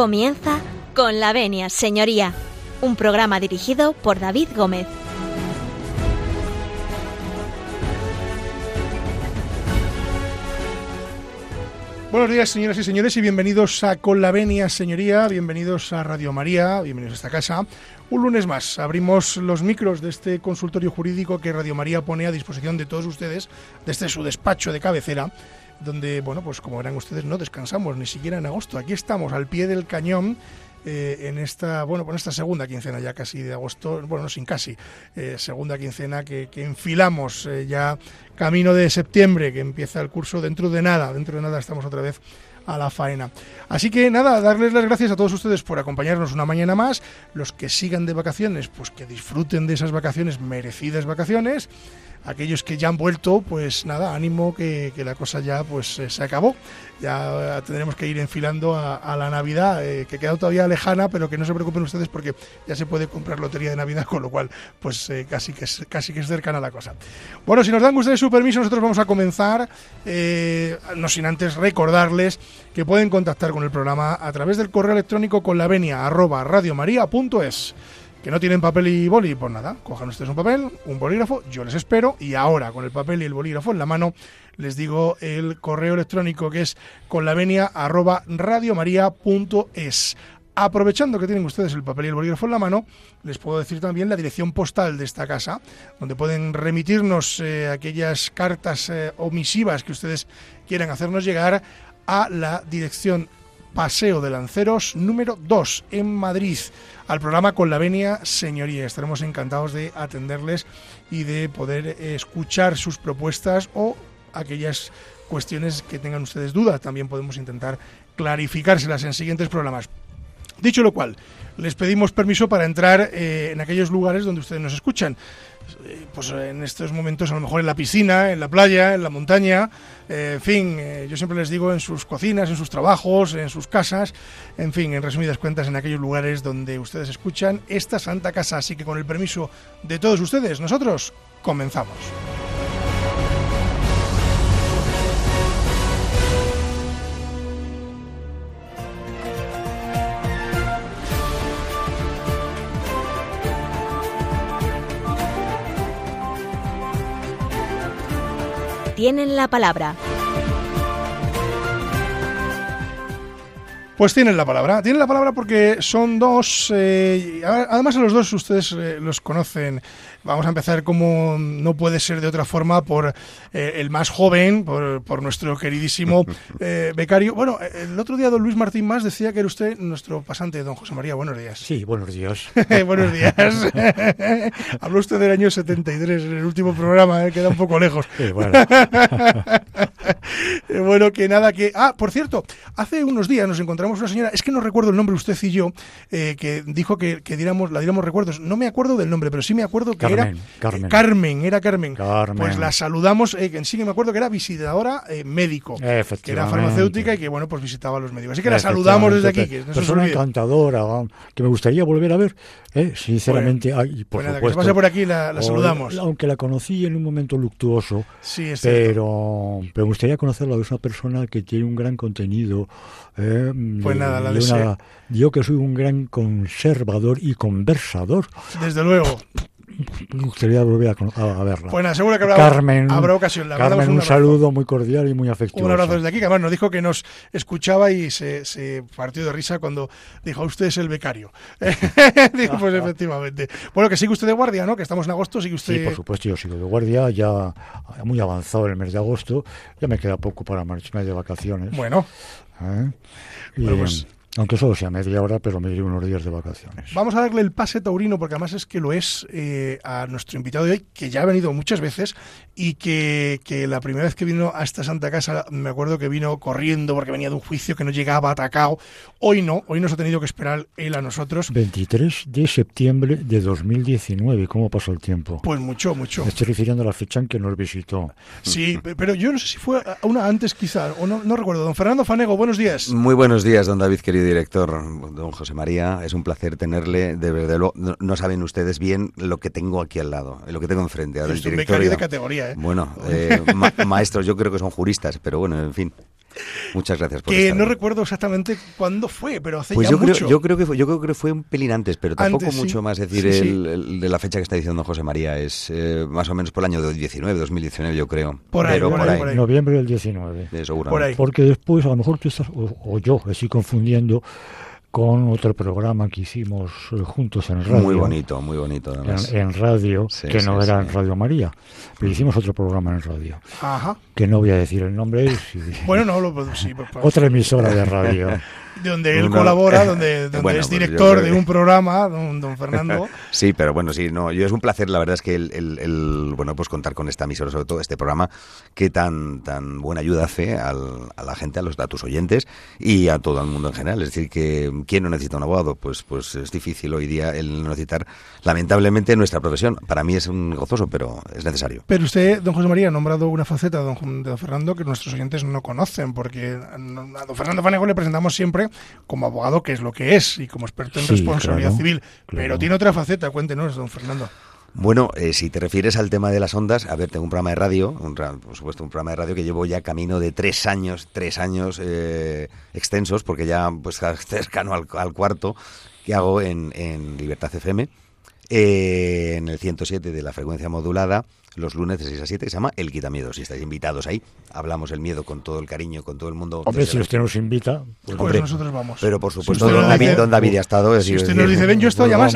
Comienza con la venia, señoría, un programa dirigido por David Gómez. Buenos días, señoras y señores, y bienvenidos a Con la Venia, señoría, bienvenidos a Radio María, bienvenidos a esta casa. Un lunes más abrimos los micros de este consultorio jurídico que Radio María pone a disposición de todos ustedes, desde su despacho de cabecera, donde, bueno, pues como verán ustedes, no descansamos ni siquiera en agosto. Aquí estamos al pie del cañón. Eh, en esta bueno con esta segunda quincena ya casi de agosto bueno no sin casi eh, segunda quincena que, que enfilamos eh, ya camino de septiembre que empieza el curso dentro de nada dentro de nada estamos otra vez a la faena. Así que nada, darles las gracias a todos ustedes por acompañarnos una mañana más. Los que sigan de vacaciones, pues que disfruten de esas vacaciones, merecidas vacaciones aquellos que ya han vuelto, pues nada, ánimo que, que la cosa ya pues eh, se acabó. Ya tendremos que ir enfilando a, la Navidad, eh, que queda todavía lejana, pero que no se preocupen ustedes porque ya se puede comprar lotería de Navidad, con lo cual pues eh, casi, que es, casi que es cercana la cosa. Bueno, si nos dan ustedes su permiso, nosotros vamos a comenzar, no sin antes recordarles que pueden contactar con el programa a través del correo electrónico con la venia que no tienen papel y boli, pues nada, cojan ustedes un papel, un bolígrafo, yo les espero y ahora con el papel y el bolígrafo en la mano les digo el correo electrónico que es con la venia. Aprovechando que tienen ustedes el papel y el bolígrafo en la mano, les puedo decir también la dirección postal de esta casa, donde pueden remitirnos eh, aquellas cartas eh, omisivas que ustedes quieran hacernos llegar a la dirección Paseo de Lanceros número 2 en Madrid al programa Con la Venia Señoría. Estaremos encantados de atenderles y de poder escuchar sus propuestas o aquellas cuestiones que tengan ustedes dudas. También podemos intentar clarificárselas en siguientes programas. Dicho lo cual, les pedimos permiso para entrar eh, en aquellos lugares donde ustedes nos escuchan. Eh, pues en estos momentos a lo mejor en la piscina, en la playa, en la montaña, eh, en fin, eh, yo siempre les digo en sus cocinas, en sus trabajos, en sus casas, en fin, en resumidas cuentas, en aquellos lugares donde ustedes escuchan esta santa casa. Así que con el permiso de todos ustedes, nosotros comenzamos. Tienen la palabra. Pues tienen la palabra. Tienen la palabra porque son dos. Eh, además, a los dos ustedes eh, los conocen. Vamos a empezar como no puede ser de otra forma por eh, el más joven, por, por nuestro queridísimo eh, becario. Bueno, el otro día don Luis Martín Más decía que era usted nuestro pasante, don José María. Buenos días. Sí, buenos días. buenos días. Habló usted del año 73 en el último programa, eh, queda un poco lejos. Sí, bueno. bueno, que nada, que... Ah, por cierto, hace unos días nos encontramos una señora, es que no recuerdo el nombre, usted y yo, eh, que dijo que, que diéramos, la diéramos recuerdos. No me acuerdo del nombre, pero sí me acuerdo que Carmen, era... Carmen. eh, Carmen, era Carmen. Carmen. Pues la saludamos, eh, que sí que me acuerdo que era visitadora eh, médico, que era farmacéutica y que, bueno, pues visitaba a los médicos. Así que la saludamos desde aquí, que no Persona encantadora, que me gustaría volver a ver, ¿eh? sinceramente. ay, por Pues nada, que se pase por aquí, la, la O- saludamos. Aunque la conocí en un momento luctuoso, Sí, es pero, pero me gustaría conocerla. Es una persona que tiene un gran contenido. ¿eh? Pues De- nada, la de. Yo que soy un gran conservador y conversador, Desde luego. Me gustaría volver a, a- verla. Pues seguro que habrá, Carmen, habrá ocasión. Le Carmen, un, saludo muy cordial y muy afectuoso. Un abrazo desde aquí, que además nos dijo que nos escuchaba y se, se partió de risa cuando dijo, usted es el becario. dijo, pues efectivamente. Bueno, que sigue usted de guardia, ¿no? Que estamos en agosto, sigue usted... Sí, por supuesto, yo sigo de guardia, ya muy avanzado el mes de agosto, ya me queda poco para marcharme de vacaciones. Bueno, ¿eh? Y, Bueno, pues- aunque solo sea media hora, pero me iré unos días de vacaciones. vamos a darle el pase taurino, porque además es que lo es eh, a nuestro invitado de hoy, que ya ha venido muchas veces y que, que la primera vez que vino a esta Santa Casa, me acuerdo que vino corriendo porque venía de un juicio que no llegaba atacado. Hoy no, hoy nos ha tenido que esperar él a nosotros. 23 de septiembre de 2019, ¿cómo pasó el tiempo? Pues mucho, mucho. Me estoy refiriendo a la fecha en que nos visitó. Sí, pe- pero yo no sé si fue una antes quizá, o no, no recuerdo. Don Fernando Fanego, buenos días. Muy buenos días, don David, querido director, don José María. Es un placer tenerle. De verdad, no, no saben ustedes bien lo que tengo aquí al lado, lo que tengo enfrente. Es un becario de categoría, ¿eh? Bueno, eh, ma- maestros, yo creo que son juristas, pero bueno, en fin. Muchas gracias por Que estar no ahí. recuerdo exactamente cuándo fue, pero hace Pues ya yo creo, mucho. yo creo que fue, yo creo que fue un pelín antes, pero tampoco Antes, sí. mucho más. Es decir, Sí, sí. El, el de la fecha que está diciendo José María es eh, más o menos por el año 2019, 2019, yo creo. Por ahí, pero por ahí, por ahí. Noviembre del 19. Eh, seguramente. Por ahí. Porque después, a lo mejor tú estás, o, o yo, estoy confundiendo con otro programa que hicimos eh, juntos en radio. Muy bonito, muy bonito. Además. En, en radio, Sí, que no sí, era sí. en Radio María, pero hicimos otro programa en radio, Ajá. que no voy a decir el nombre, Bueno, no, lo, sí, pues, pues, otra emisora de radio. de donde él Uno- colabora, donde, donde Bueno, es pues director de un programa, don, don Fernando. Sí, pero bueno, sí, no, yo es un placer, la verdad es que el, el- el, bueno, pues contar con esta emisora, sobre todo este programa, que tan, tan buena ayuda hace al- a la gente, a los a tus oyentes y a todo el mundo en general. Es decir, que ¿quién no necesita un abogado? Pues, pues es difícil hoy día el no necesitar, lamentablemente, nuestra profesión. Para mí es un gozoso, pero es necesario. Pero usted, don José María, ha nombrado una faceta de don, de don Fernando que nuestros oyentes no conocen, porque a don Fernando Fanego le presentamos siempre como abogado, que es lo que es, y como experto en Sí, responsabilidad claro, civil. claro. Pero tiene otra faceta, cuéntenos, don Fernando. Bueno, eh, si te refieres al tema de las ondas, a ver, tengo un programa de radio, un por supuesto, un programa de radio que llevo ya camino de tres años, tres años eh, extensos, porque ya pues cercano al, al cuarto que hago en, en Libertad FM, eh, en el 107 de la frecuencia modulada, los lunes de 6 a 7, que se llama El Quitamiedo. Si estáis invitados ahí, hablamos el miedo con todo el cariño, con todo el mundo. Hombre, si la- usted nos invita, pues, Pues nosotros vamos. Pero por Si supuesto, usted don David, dice- don David ha estado. es Si decir, usted nos dice, ven, yo estoy, además,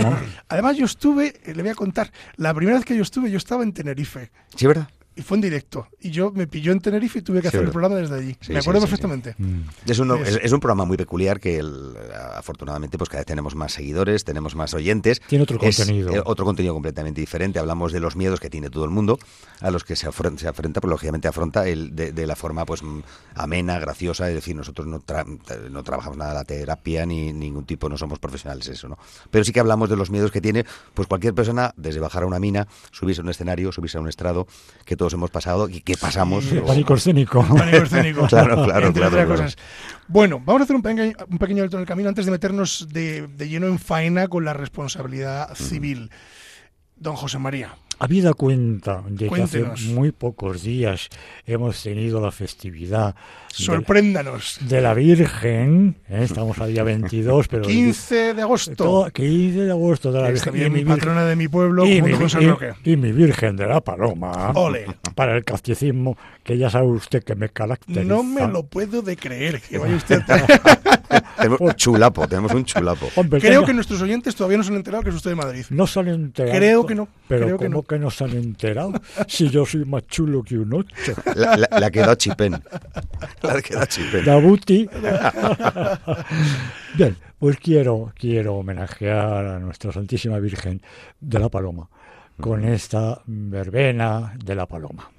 además yo estuve, eh, le voy a contar, la primera vez que yo estuve, yo estaba en Tenerife. Sí, ¿verdad? Y fue en directo. Y yo me pilló en Tenerife y tuve que Sí, hacer el programa desde allí. Sí, me acuerdo sí, sí, sí. perfectamente. mm, Es un, Es- un programa muy peculiar que el- afortunadamente pues cada vez tenemos más seguidores, tenemos más oyentes. Tiene otro Es, contenido. eh, otro contenido completamente diferente. Hablamos de los miedos que tiene todo el mundo, a los que se afronta, se pues lógicamente afronta el, de, de la forma pues mm, amena, graciosa. Es decir, nosotros no, tra- no trabajamos nada de la terapia ni ningún tipo, no somos profesionales eso, ¿no? Pero sí que hablamos de los miedos que tiene pues cualquier persona, desde bajar a una mina, subirse a un escenario, subirse a un estrado, que todos hemos pasado y que pasamos. Sí, o- pánico escénico. Pánico escénico. Claro, claro, entre claro, cosas. Bueno, vamos a hacer un pequeño, un pequeño alto en el camino antes de meternos de, de lleno en faena con la responsabilidad civil. Don José María, Habida cuenta de que hace muy pocos días hemos tenido la festividad de, sorpréndanos. de la Virgen, ¿eh? estamos a día 22, pero... 15 de agosto. todo- 15 de agosto de la Virgen. bien, y mi Virgen- patrona de mi pueblo, y mi, y- Roque. y mi Virgen de la Paloma, Ole. para el catecismo, que ya sabe usted que me caracteriza. No me lo puedo de creer. Que vaya usted a- Tenemos un chulapo, tenemos un chulapo. Hombre, Creo que nuestros oyentes todavía no se han enterado que es usted de Madrid. No se han enterado. Creo que no, Pero creo que ¿cómo no. que no se han enterado? Si yo soy más chulo que un ocho. La, la, la quedó chipén. La quedó chipén. Dabuti. Bien, pues quiero, quiero homenajear a nuestra Santísima Virgen de la Paloma con esta verbena de la Paloma.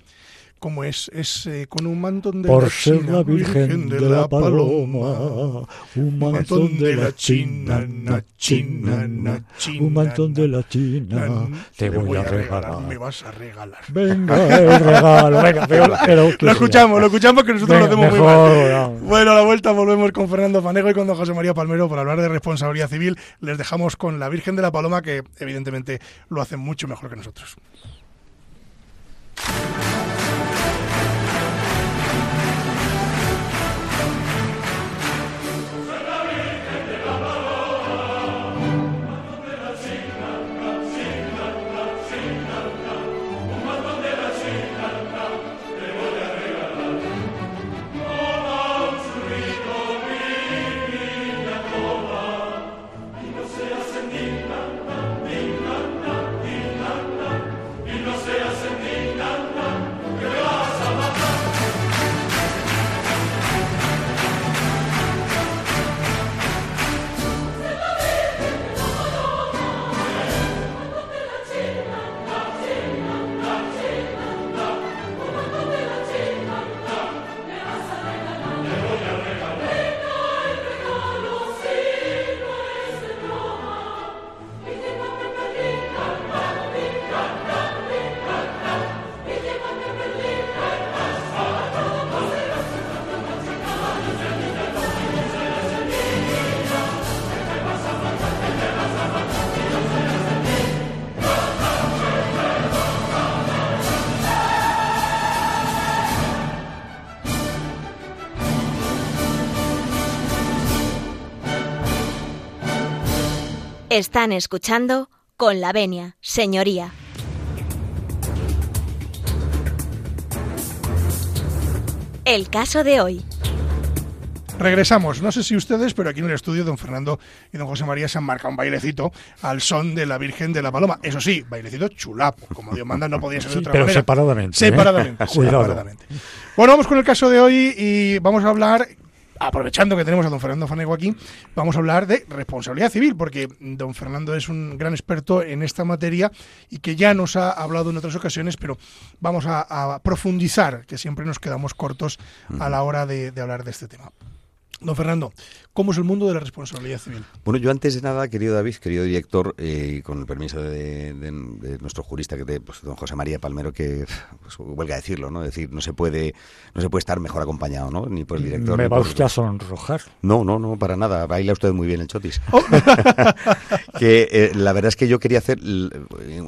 Como es, es eh, con un mantón de Por la ser China, la Virgen de la Paloma, un mantón de la China, na China, na un mantón de la China, te voy a Me regalar. vas a regalar. Venga, el regalo, venga, pero, pero que Lo escuchamos, lo escuchamos que nosotros Venga, lo hacemos muy mal. Bueno, a la vuelta volvemos con Fernando Fanego y con don José María Palmero por hablar de responsabilidad civil. Les dejamos con la Virgen de la Paloma, que evidentemente lo hacen mucho mejor que nosotros. Están escuchando con la venia, señoría. El caso de hoy. Regresamos. No sé si ustedes, pero aquí en el estudio don Fernando y don José María se han marcado un bailecito al son de la Virgen de la Paloma. Eso sí, bailecito chulapo. Como Dios manda, no podía ser de otra pero manera. separadamente, ¿eh? Separadamente. Cuidado. separadamente. Bueno, vamos con el caso de hoy y vamos a hablar, aprovechando que tenemos a don Fernando Fanego aquí, vamos a hablar de responsabilidad civil, porque don Fernando es un gran experto en esta materia y que ya nos ha hablado en otras ocasiones, pero vamos a, a profundizar, que siempre nos quedamos cortos a la hora de, de hablar de este tema. Don Fernando, ¿cómo es el mundo de la responsabilidad civil? Bueno, yo antes de nada, querido David, querido director, eh, y con el permiso de, de- de nuestro jurista, que te- pues, don José María Palmero, que pues, huelga decirlo, ¿no? Es decir, no se puede, no se puede estar mejor acompañado, ¿no? Ni por el director. Me va por- usted a sonrojar. No, no, no, para nada. Baila usted muy bien el chotis. que eh, la verdad es que yo quería hacer l-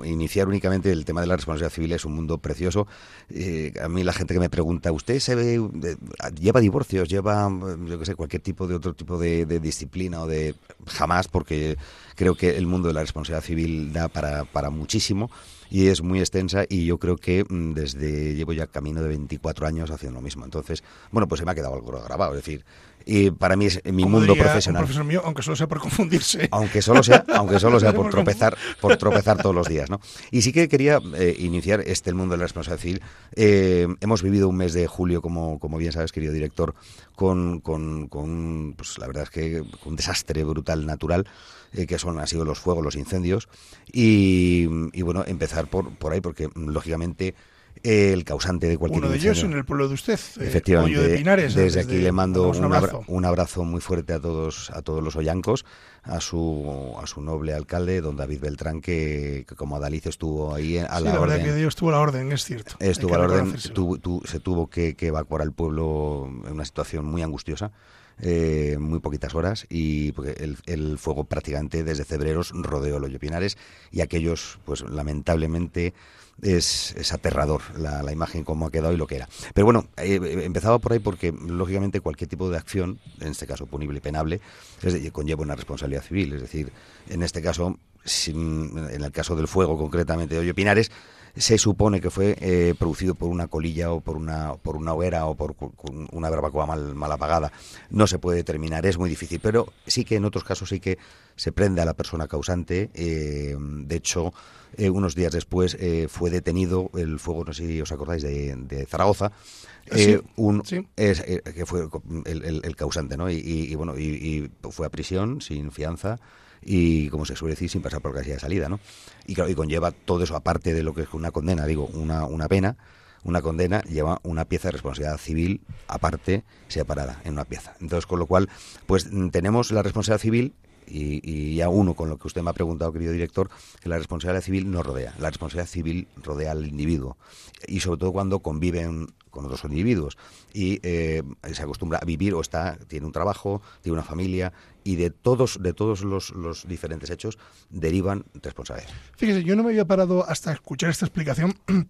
iniciar únicamente el tema de la responsabilidad civil es un mundo precioso. Eh, a mí la gente que me pregunta, ¿usted se ve eh, lleva divorcios, lleva eh, yo qué sé, cualquier tipo de otro tipo de, de disciplina o de jamás porque creo que el mundo de la responsabilidad civil da para para muchísimo y es muy extensa y yo creo que mm, desde llevo ya camino de 24 años haciendo lo mismo. Entonces, bueno, pues se me ha quedado algo grabado, es decir, y para mí es mi mundo diría profesional. Un profesor mío, aunque solo sea por confundirse. Aunque solo sea, aunque solo sea por Por tropezar, por tropezar todos los días, ¿no? Y sí que quería eh, iniciar este el mundo de la responsabilidad civil. Eh, hemos vivido un mes de julio, como, como bien sabes, querido director, con, con, con, pues la verdad es que un desastre brutal natural, eh, que son han sido los fuegos, los incendios, y, y, bueno, empezar por, por ahí, porque lógicamente el causante de cualquier Uno de ellos en el pueblo de usted, eh, Efectivamente, Hoyo de Pinares. desde aquí le mando un, un abra- abrazo. un abrazo muy fuerte a todos a todos los ollancos, a su a su noble alcalde, don David Beltrán, que, que como Adaliz estuvo ahí a Sí, la, la verdad orden. que Dios tuvo la orden, es cierto. Estuvo a la orden, reconocérselo. tu- tu- se tuvo que, que evacuar al pueblo en una situación muy angustiosa, eh, muy poquitas horas, y porque el, el fuego prácticamente desde Cebreros rodeó el Hoyo Pinares, y aquellos, pues lamentablemente, es, es aterrador la, imagen como ha quedado y lo que era. Pero bueno, eh, empezaba por ahí porque, lógicamente, cualquier tipo de acción, en este caso punible y penable, conlleva una responsabilidad civil. Es decir, en este caso, sin- en el caso del fuego concretamente de Hoyo Pinares, se supone que fue eh, producido por una colilla o por una por una hoguera o por una barbacoa mal, mal apagada. No se puede determinar, es muy difícil, pero sí que en otros casos sí que se prende a la persona causante. eh, de hecho, eh, unos días después eh, fue detenido el fuego, no sé si os acordáis, de, de Zaragoza. Sí, eh, un, sí. es, eh, que fue el, el- el causante, ¿no? Y, y- y bueno, y, y fue a prisión sin fianza y, como se suele decir, sin pasar por casilla de salida, ¿no? Y claro, y conlleva todo eso, aparte de lo que es una condena, digo, una, una pena, una condena lleva una pieza de responsabilidad civil aparte, separada, en una pieza. Entonces, con lo cual, pues mm, tenemos la responsabilidad civil y, y ya uno con lo que usted me ha preguntado, querido director, que la responsabilidad civil nos rodea. La responsabilidad civil rodea al individuo y sobre todo cuando conviven con otros individuos y eh, se acostumbra a vivir o está tiene un trabajo, tiene una familia y de todos de todos los, los diferentes hechos derivan responsabilidades. Fíjese, yo no me había parado hasta escuchar esta explicación, no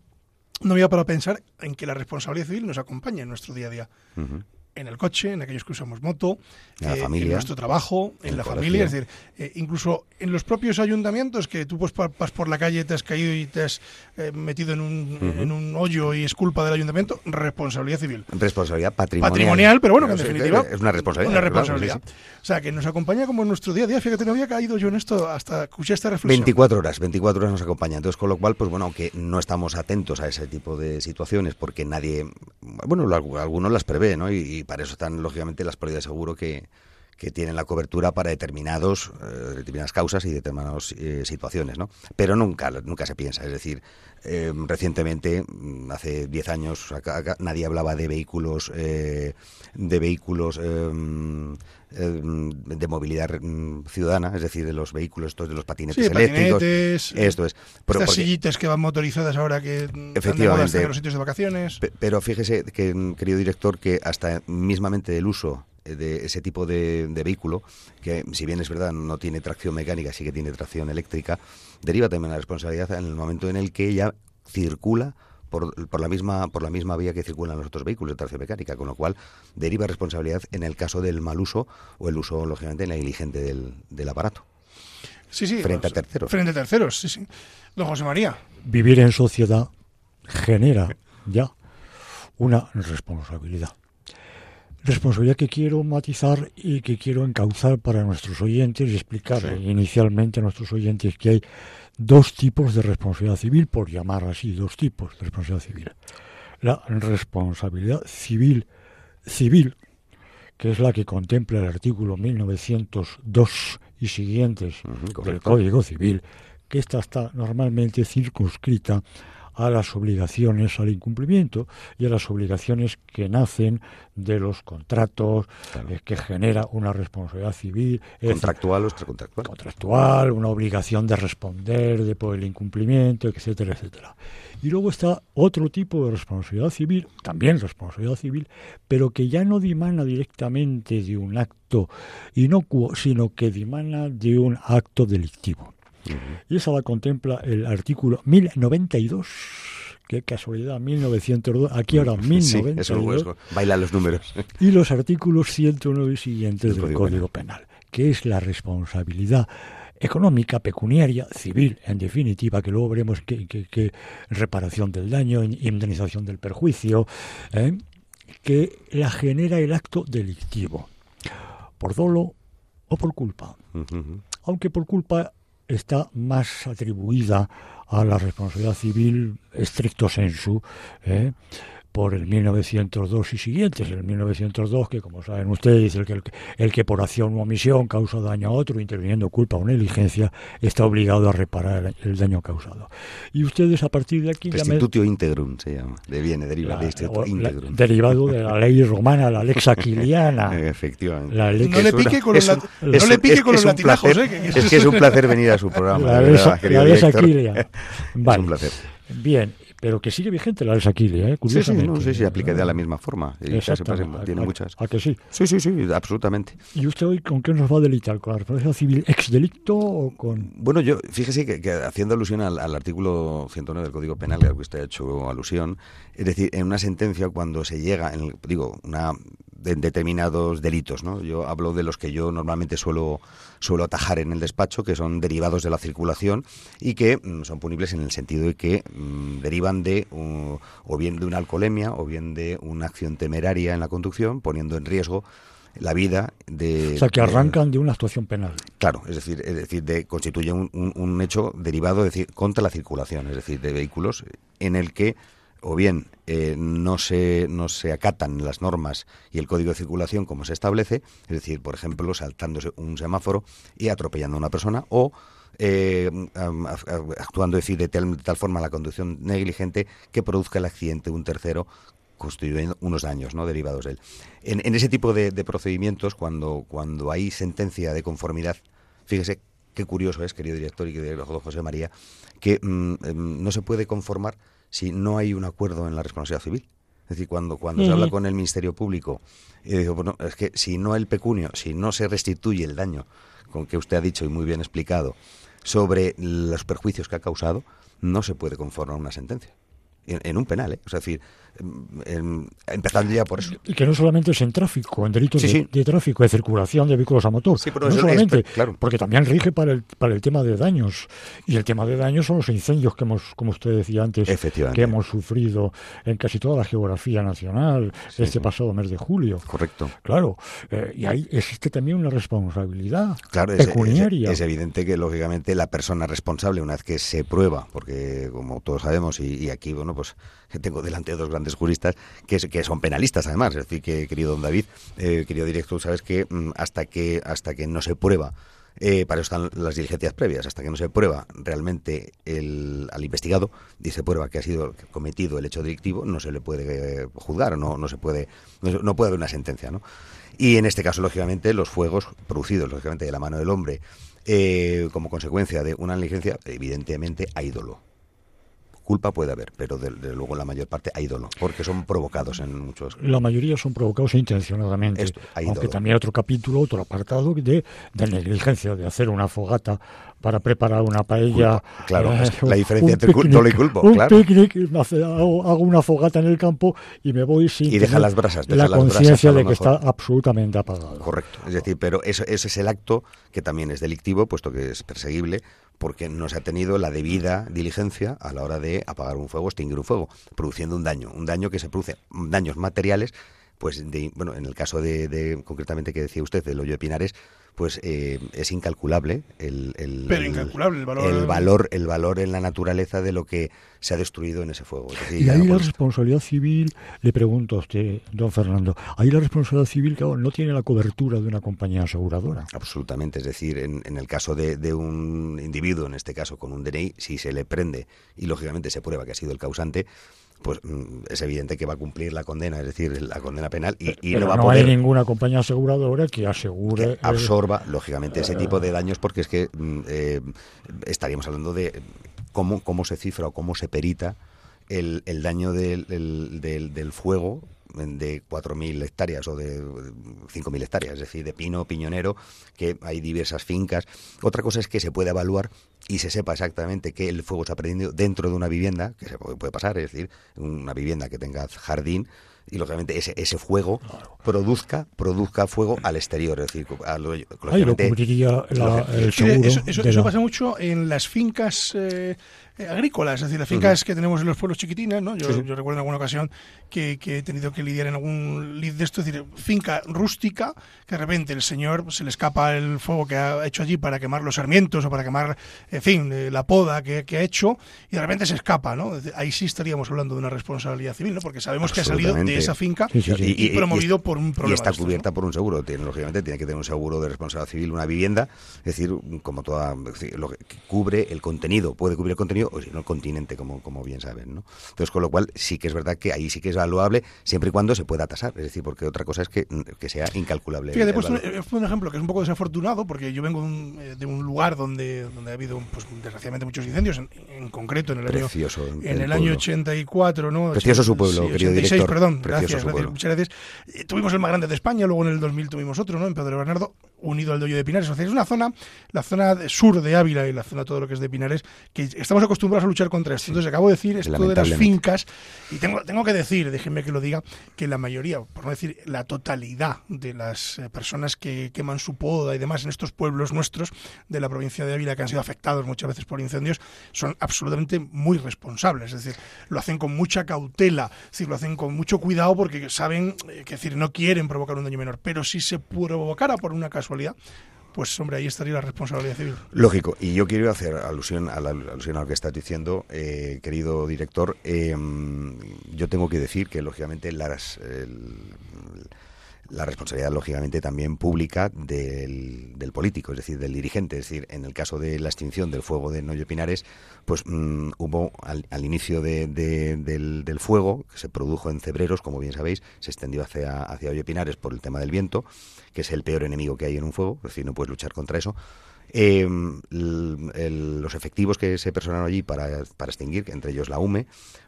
me había parado a pensar en que la responsabilidad civil nos acompaña en nuestro día a día. Ujú. En el coche, en aquellos que usamos moto, En la eh, familia, en nuestro trabajo, en, la colegio. familia, es decir, eh, incluso en los propios ayuntamientos que tú pues, vas por la calle, te has caído y te has eh, metido en un, en un hoyo y es culpa del ayuntamiento, responsabilidad civil. Responsabilidad patrimonial. Patrimonial, pero bueno, que en definitiva es una responsabilidad. Una claro, responsabilidad. sí, sí. O sea, que nos acompaña como en nuestro día a día. Fíjate, no había caído yo en esto hasta escuché esta reflexión. 24 horas, 24 horas nos acompaña. Entonces, con lo cual, pues bueno, aunque no estamos atentos a ese tipo de situaciones, porque nadie, bueno, algunos las prevé, ¿no? Y para eso están, lógicamente, las pérdidas de seguro que, que tienen la cobertura para determinados, eh, determinadas causas y determinadas eh, situaciones, ¿no? Pero nunca, nunca se piensa. Es decir, eh, recientemente, mm, hace 10 años, acá- acá nadie hablaba de vehículos, eh, de vehículos eh, de movilidad mm, ciudadana, es decir, de los vehículos estos de los patinetes Sí, eléctricos. patinetes, Esto es. Pero Estas porque- sillitas que van motorizadas ahora que moda Efectivamente. en los sitios de vacaciones. Pe- Pero fíjese, que, mm, querido director, que hasta mismamente del uso de ese tipo de, de vehículo, que si bien es verdad no tiene tracción mecánica, sí que tiene tracción eléctrica, deriva también la responsabilidad en el momento en el que ya circula por, por la misma por la misma vía que circulan los otros vehículos de tracción mecánica, con lo cual deriva responsabilidad en el caso del mal uso o el uso, lógicamente, negligente del, del aparato. Sí, sí. frente a terceros. Frente a terceros, sí, sí. Don José María. Vivir en sociedad genera ya una responsabilidad. Responsabilidad que quiero matizar y que quiero encauzar para nuestros oyentes y explicar Sí. inicialmente a nuestros oyentes que hay dos tipos de responsabilidad civil, por llamar así, dos tipos de responsabilidad civil. La responsabilidad civil civil, que es la que contempla el artículo 1902 y siguientes del. Código Civil, que esta está normalmente circunscrita a las obligaciones al incumplimiento y a las obligaciones que nacen de los contratos Claro. eh, que genera una responsabilidad civil Contractual o extracontractual. contractual, una obligación de responder de por el incumplimiento, etcétera, etcétera. Y luego está otro tipo de responsabilidad civil, también responsabilidad civil, pero que ya no dimana directamente de un acto inocuo, sino que dimana de un acto delictivo. Y esa la contempla el artículo 1092. Qué casualidad, 1902. Aquí ahora Sí, 1092. eso es, baila los números. y los artículos 109 y siguientes Del Código Código Penal, que es la responsabilidad económica, pecuniaria, civil, en definitiva, que luego veremos que, que- que reparación del daño, in- indemnización del perjuicio, ¿eh? que la genera el acto delictivo, por dolo o por culpa aunque por culpa está más atribuida a la responsabilidad civil estricto sensu, ¿eh? Por el 1902 y siguientes. El 1902, que como saben ustedes, el que, el, que- el que por acción u omisión causa daño a otro, interviniendo culpa o negligencia, está obligado a reparar el, el daño causado. Y ustedes a partir de aquí ya me- Restitutio integrum se llama. De viene, deriva la- de instituto o la- integrum. derivado de la ley romana, la lex aquiliana. Efectivamente. La ley No le pique con los, no es le pique es con que los es un latinajos, placer- ¿eh? que- Es que es un placer venir a su programa. La lex, la lex director. Aquilia. Es Vale. un placer. Bien, pero que sigue vigente la lex Aquilia, ¿eh? Sí, sí, curiosamente. no, sí, sí, aplica de la misma forma. Y pasa- tiene ¿A- muchas. ¿A que sí? Sí, sí, sí, absolutamente. ¿Y usted hoy con qué nos va a delitar? ¿Con la responsabilidad civil ex delicto o con...? Bueno, yo, fíjese que, que haciendo alusión al, al artículo 109 del Código Penal, al que usted ha hecho alusión, es decir, en una sentencia cuando se llega, en el- digo, una de determinados delitos, ¿no? Yo hablo de los que yo normalmente suelo suelo atajar en el despacho, que son derivados de la circulación y que mm, son punibles en el sentido de que mm, derivan de uh, o bien de una alcoholemia o bien de una acción temeraria en la conducción, poniendo en riesgo la vida de... O sea, que de- arrancan de una actuación penal. Claro, es decir, es decir, de, constituye un, un- un hecho derivado decir, contra la circulación, es decir, de vehículos en el que o bien eh, no se no se acatan las normas y el código de circulación como se establece, es decir, por ejemplo, saltándose un semáforo y atropellando a una persona o eh, actuando decir, de, tal, tal forma la conducción negligente que produzca el accidente de un tercero constituyendo unos daños no derivados de él. En, en ese tipo de, de procedimientos, cuando, cuando hay sentencia de conformidad, fíjese qué curioso es, querido director y querido José María, que mm, em, no se puede conformar si no hay un acuerdo en la responsabilidad civil. Es decir, cuando, cuando se habla con el Ministerio Público, y digo, bueno, es que si no el pecunio, si no se restituye el daño con que usted ha dicho y muy bien explicado sobre los perjuicios que ha causado, no se puede conformar una sentencia. En, en un penal, ¿eh? O sea, es decir, em, em, empezando ya por eso. Y que no solamente es en tráfico, en delitos Sí, de, sí. de tráfico, de circulación de vehículos a motor. Sí, pero no es- solamente, claro. porque también rige para el, para el tema de daños. Y el tema de daños son los incendios que hemos, como usted decía antes, que hemos sufrido en casi toda la geografía nacional este pasado mes de julio. Correcto. Claro, eh, y ahí existe también una responsabilidad Claro, es, pecuniaria. es- es evidente que lógicamente la persona responsable, una vez que se prueba, porque como todos sabemos, y, y aquí, bueno, pues tengo delante dos grandes juristas que, son penalistas además, es decir, que querido don David, eh, querido director, sabes que mm, hasta que hasta que no se prueba eh, para eso están las diligencias previas. Hasta que no se prueba realmente el, al investigado y se prueba que ha sido cometido el hecho delictivo, no se le puede eh, juzgar, no, no se puede, no, no puede haber una sentencia, ¿no? Y en este caso, lógicamente, los fuegos producidos, lógicamente, de la mano del hombre, eh, como consecuencia de una negligencia, evidentemente hay dolo. Culpa puede haber, pero de, luego la mayor parte hay dolo, porque son provocados en muchos. La mayoría son provocados intencionadamente. aunque también hay otro capítulo, otro apartado de, de negligencia, de hacer una fogata para preparar una paella. Claro, eh, la diferencia entre dolo y culpo. Un picnic, hago, una fogata en el campo y me voy sin. Y deja las brasas. la conciencia de que está absolutamente apagado. Correcto. Es decir, pero eso, ese es el acto que también es delictivo, puesto que es perseguible, porque no se ha tenido la debida diligencia a la hora de apagar un fuego, extinguir un fuego, produciendo un daño. Un daño que se produce, daños materiales pues bueno, en el caso de, concretamente que decía usted del hoyo de Pinares, pues eh, es incalculable el, el, incalculable el valor el valor el valor en la naturaleza de lo que se ha destruido en ese fuego. y ahí la responsabilidad civil, le pregunto a usted, don Fernando, ahí la responsabilidad civil no tiene la cobertura de una compañía aseguradora. Absolutamente, es decir, en, en el caso de, de, un individuo, en este caso con un DNI, si se le prende y lógicamente se prueba que ha sido el causante, pues mm, es evidente que va a cumplir la condena, es decir, la condena penal y, no va a poder... hay ninguna compañía aseguradora que asegure... absorba, lógicamente, ese tipo de daños porque es que mm, eh, estaríamos hablando de cómo, cómo se cifra o cómo se perita el, el daño del, del, del fuego de 4.000 hectáreas o de 5.000 hectáreas, es decir, de pino, piñonero, que hay diversas fincas. Otra cosa es que se puede evaluar y se sepa exactamente que el fuego se ha prendido dentro de una vivienda, que se puede pasar, es decir, una vivienda que tenga jardín, y lógicamente ese, ese fuego produzca produzca fuego al exterior es decir a lo, cubriría el seguro eso, eso, pasa mucho en las fincas eh, eh, agrícolas, es decir, las fincas que tenemos en los pueblos chiquitines, ¿no? Yo, yo recuerdo en alguna ocasión que, he tenido que lidiar en algún lid de esto, es decir, finca rústica, que de repente el señor se le escapa el fuego que ha hecho allí para quemar los sarmientos o para quemar, en fin, eh, la poda que, ha hecho, y de repente se escapa, ¿no? Ahí sí estaríamos hablando de una responsabilidad civil, ¿no? Porque sabemos que ha salido de esa finca y, promovido por un problema. Y está cubierta por un seguro, tiene, lógicamente tiene que tener un seguro de responsabilidad civil, una vivienda, es decir, como toda, lo que cubre el contenido, puede cubrir el contenido o si no el continente, como, como bien saben. ¿no? Entonces, con lo cual, sí que es verdad que ahí sí que es valuable, siempre y cuando se pueda tasar. Es decir, porque otra cosa es que, que sea incalculable. Fíjate, pues fue un ejemplo que es un poco desafortunado, porque yo vengo de un, eh, lugar donde, donde ha habido, pues, desgraciadamente, muchos incendios, en, concreto en el año, en el, año 84, ¿no? Precioso su pueblo, querido 86, director. perdón, gracias, gracias, muchas gracias. Eh, tuvimos el más grande de España, luego en el 2000 tuvimos otro, ¿no? En Pedro Bernardo, unido al Doyo de Pinares. O sea, es una zona, la zona sur de Ávila y la zona todo lo que es de Pinares, que estamos acostumbrados a luchar contra esto. Entonces, acabo de decir esto de las fincas, y tengo, tengo que decir, déjenme que lo diga, que la mayoría, por no decir la totalidad de las eh, personas que queman su poda y demás en estos pueblos nuestros de la provincia de Ávila, que han sido afectados muchas veces por incendios, son absolutamente muy responsables. Es decir, lo hacen con mucha cautela, es decir, lo hacen con mucho cuidado porque saben, eh, que decir, no quieren provocar un daño menor. Pero si se provocara por una casualidad, pues hombre, ahí estaría la responsabilidad civil. Lógico, y yo quiero hacer alusión a, la, alusión a lo que estás diciendo, eh, querido director. Em, yo tengo que decir que, lógicamente, las, la responsabilidad, lógicamente, también pública del, político, es decir, del dirigente. Es decir, en el caso de la extinción del fuego de Noyo Pinares, pues mm, hubo al, inicio del, del, fuego, que se produjo en Cebreros, como bien sabéis, se extendió hacia, hacia Pinares por el tema del viento, que es el peor enemigo que hay en un fuego, es decir, no puedes luchar contra eso. Eh, los efectivos que se personaron allí para, para, extinguir, entre ellos la UME,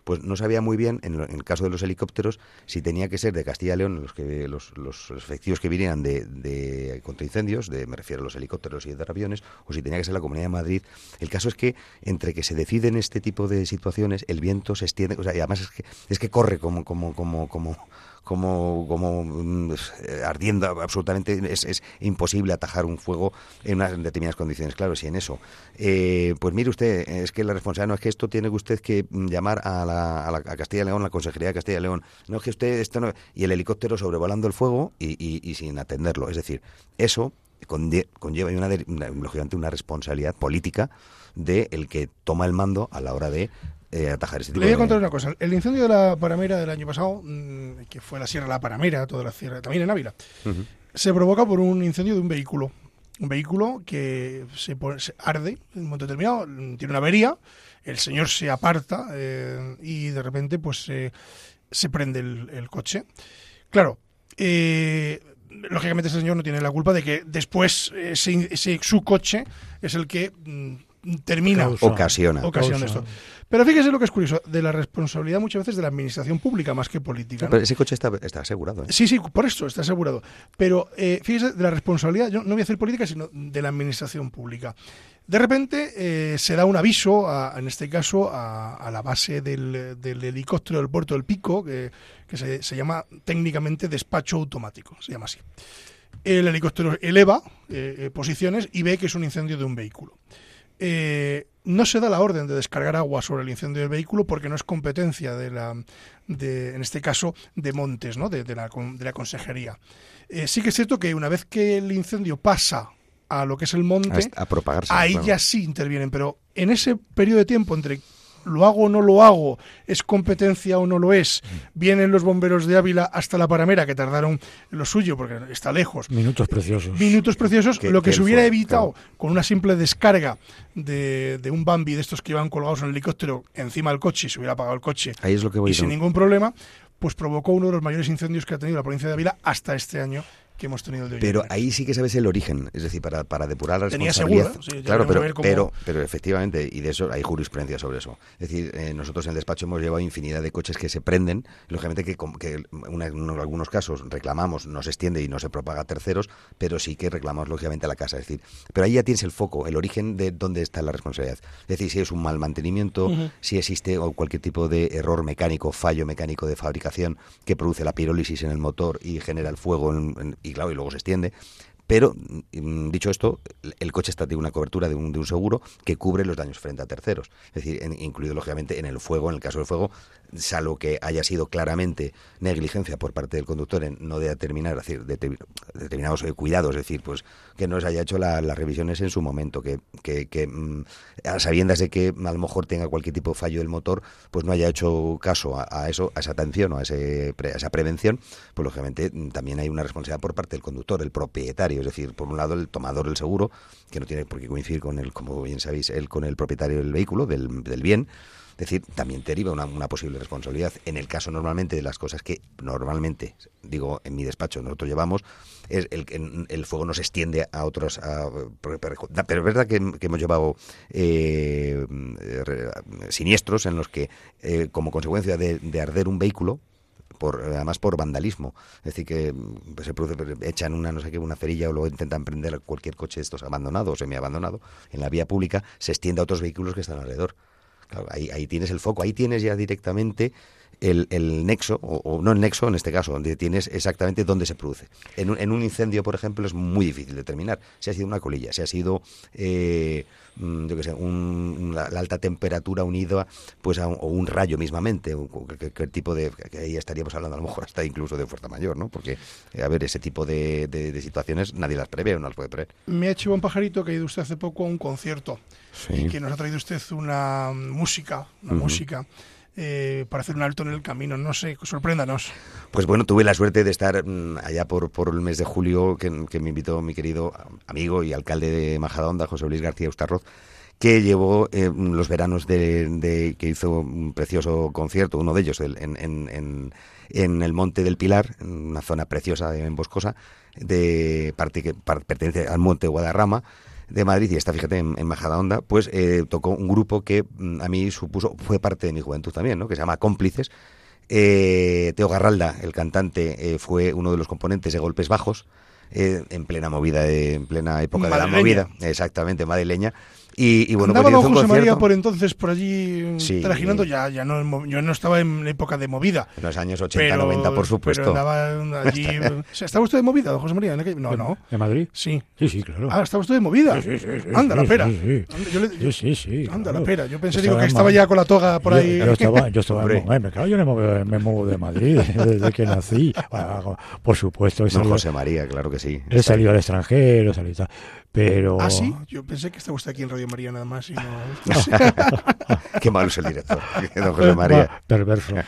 pues no sabía muy bien, en, el caso de los helicópteros, si tenía que ser de Castilla y León los, que, los, los efectivos que vinieran de, de contraincendios, de, me refiero a los helicópteros y de aviones, o si tenía que ser la Comunidad de Madrid. El caso es que entre que se deciden este tipo de situaciones, el viento se extiende, o sea, y además es que, es que corre como, como, como, como como, como mm, ardiendo absolutamente, es, imposible atajar un fuego en unas determinadas condiciones. Claro, si en eso, eh, pues mire usted, es que la responsabilidad no es que esto tiene usted que llamar a, la, a, la, Castilla y León, la Consejería de Castilla y León, no es que usted esto no, y el helicóptero sobrevolando el fuego y, y, sin atenderlo. Es decir, eso conlleva una, lógicamente una responsabilidad política de el que toma el mando a la hora de eh, atajar ese tipo Le voy a contar una cosa. El incendio de la Paramera del año pasado, mm, que fue la Sierra de la Paramera, toda la sierra, también en Ávila, se provoca por un incendio de un vehículo. Un vehículo que se, arde en un momento determinado, mm, tiene una avería, el señor se aparta eh, y de repente pues se prende el, coche. Claro, eh, lógicamente ese señor no tiene la culpa de que después ese, su coche es el que mm, termina, Causa. Ocasiona. ocasiona Causa. esto. Pero fíjese lo que es curioso, de la responsabilidad muchas veces de la administración pública más que política. ¿no? Pero ese coche está, está asegurado. ¿eh? Sí, sí, por eso está asegurado. Pero eh, fíjese, de la responsabilidad, yo no voy a hacer política, sino de la administración pública. De repente eh, se da un aviso, a- en este caso, a, a la base del, del helicóptero del puerto del Pico, que, que se, se llama técnicamente despacho automático, se llama así. El helicóptero eleva eh, posiciones y ve que es un incendio de un vehículo. Eh, no se da la orden de descargar agua sobre el incendio del vehículo porque no es competencia de la, de, en este caso, de Montes, ¿no? de, de la, de la consejería. Eh, sí que es cierto que una vez que el incendio pasa a lo que es el monte, a propagarse. ahí claro. ya sí intervienen, pero en ese periodo de tiempo entre lo hago o no lo hago, es competencia o no lo es, vienen los bomberos de Ávila hasta la Paramera, que tardaron lo suyo porque está lejos, Minutos preciosos. minutos preciosos, lo que se hubiera fue, evitado claro. con una simple descarga de, de un Bambi de estos que iban colgados en el helicóptero encima del coche se hubiera apagado el coche Ahí es lo que voy y sin ningún problema, pues provocó uno de los mayores incendios que ha tenido la provincia de Ávila hasta este año que hemos tenido el de Pero ahí sí que sabes el origen, es decir, para, para depurar la Tenía responsabilidad. seguro, sí, ya claro, pero, cómo- pero, pero efectivamente, y de eso hay jurisprudencia sobre eso. Es decir, eh, nosotros en el despacho hemos llevado infinidad de coches que se prenden, lógicamente que, que una- en algunos casos reclamamos, no se extiende y no se propaga a terceros, pero sí que reclamamos lógicamente a la casa. Es decir, pero ahí ya tienes el foco, el origen de dónde está la responsabilidad. Es decir, si es un mal mantenimiento, si existe o cualquier tipo de error mecánico, fallo mecánico de fabricación que produce la pirólisis en el motor y genera el fuego en- en- y claro, y luego se extiende. Pero, mm, dicho esto, el coche está tiene una cobertura de un, de un seguro que cubre los daños frente a terceros. Es decir, en- incluido lógicamente en el fuego, en el caso del fuego, salvo que haya sido claramente negligencia por parte del conductor en no determinar, es decir, deter- determinados eh, cuidados, es decir, pues que no se haya hecho la- las revisiones en su momento, que, que, que, mm, a sabiendas de que a lo mejor tenga cualquier tipo de fallo del motor, pues no haya hecho caso a, eso, a esa atención o a, ese a esa prevención, pues lógicamente mm, también hay una responsabilidad por parte del conductor, el propietario, es decir, por un lado el tomador del seguro, que no tiene por qué coincidir con el, como bien sabéis, él con el propietario del vehículo, del, bien, decir, también deriva una, posible responsabilidad. En el caso normalmente de las cosas que normalmente, digo, en mi despacho nosotros llevamos, es el, el, fuego no se extiende a otros... a- pero es verdad que, hemos llevado eh, siniestros en los que, eh, como consecuencia de, de arder un vehículo, por, además por vandalismo. Es decir, que pues, se produce, echan una, no sé qué, una cerilla o luego intentan prender cualquier coche de estos abandonado o semiabandonado en la vía pública, se extiende a otros vehículos que están alrededor. Claro, ahí, ahí tienes el foco, ahí tienes ya directamente el, el nexo, o, o, no el nexo en este caso, donde tienes exactamente dónde se produce. En un, en un, incendio, por ejemplo, es muy difícil determinar si ha sido una colilla, si ha sido, eh, yo qué sé, un, la, la, alta temperatura unida pues a un, o un rayo mismamente, o cualquier tipo de... que ahí estaríamos hablando a lo mejor hasta incluso de fuerza mayor, ¿no? Porque, a ver, ese tipo de, de, de situaciones nadie las prevé o no las puede prever. Me ha hecho un pajarito que ha ido usted hace poco a un concierto sí. y que nos ha traído usted una música, una uh -huh. música eh, para hacer un alto en el camino. No sé, sorpréndanos. Pues bueno, tuve la suerte de estar mmm, allá por, por el mes de julio, que, me invitó mi querido amigo y alcalde de Majadahonda, José Luis García Ustarroz, que llevó eh, los veranos de, que hizo un precioso concierto, uno de ellos en, en, el Monte del Pilar, en una zona preciosa en boscosa, de parte que pertenece al Monte Guadarrama de Madrid y está, fíjate, en, en Majadahonda, pues eh, tocó un grupo que mm, a mí supuso, fue parte de mi juventud también, ¿no? que se llama Cómplices. Eh, Teo Garralda, el cantante, eh, fue uno de los componentes de Golpes Bajos, eh, en plena movida, de, en plena época madrileña. de la movida, exactamente, madrileña. Y, y, bueno, Andaba pues don José concierto. María por entonces por allí Sí. trajinando, ya, ya no, yo no estaba en época de movida. En los años 80, Pero, 90, por supuesto. Pero andaba allí. ¿Estaba usted de movida, don José María? ¿En aquel- No, no. ¿De Madrid? Sí. Sí, sí, claro. Ah, ¿estaba usted de movida? Sí, sí, sí, sí, Anda, la pera. sí, sí. Anda, yo le- Sí, sí, sí. Anda, claro. la pera. Yo pensé Yo digo, que en estaba ya con la toga por Yo- ahí. Yo, estaba, yo estaba Hombre. bueno, claro, yo no me muevo, me muevo de Madrid desde que nací. Bueno, por supuesto, Don salido, José María, claro que sí. he salido al extranjero, he salido tal, pero... Ah, sí. Yo pensé que estaba usted aquí en Radio María nada más. Y no... Qué malo es el director, don José María. Perverso.